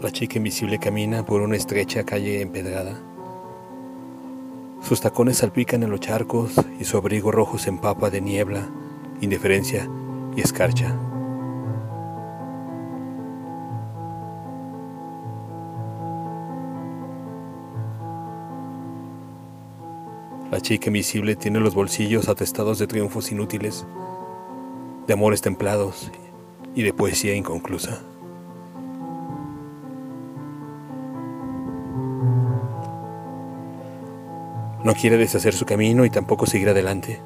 La chica invisible camina por una estrecha calle empedrada. Sus tacones salpican en los charcos y su abrigo rojo se empapa de niebla, indiferencia y escarcha. La chica invisible tiene los bolsillos atestados de triunfos inútiles, de amores templados y de poesía inconclusa. No quiere deshacer su camino y tampoco seguir adelante.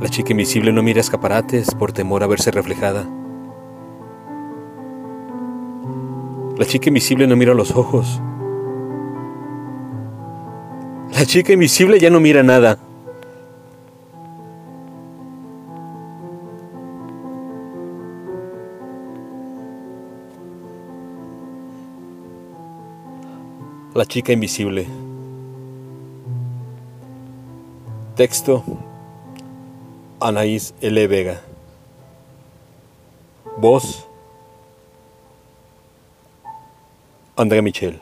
La chica invisible no mira escaparates por temor a verse reflejada. La chica invisible no mira los ojos. La chica invisible ya no mira nada. La chica invisible. Texto Anaís L. Vega. Voz André Michel.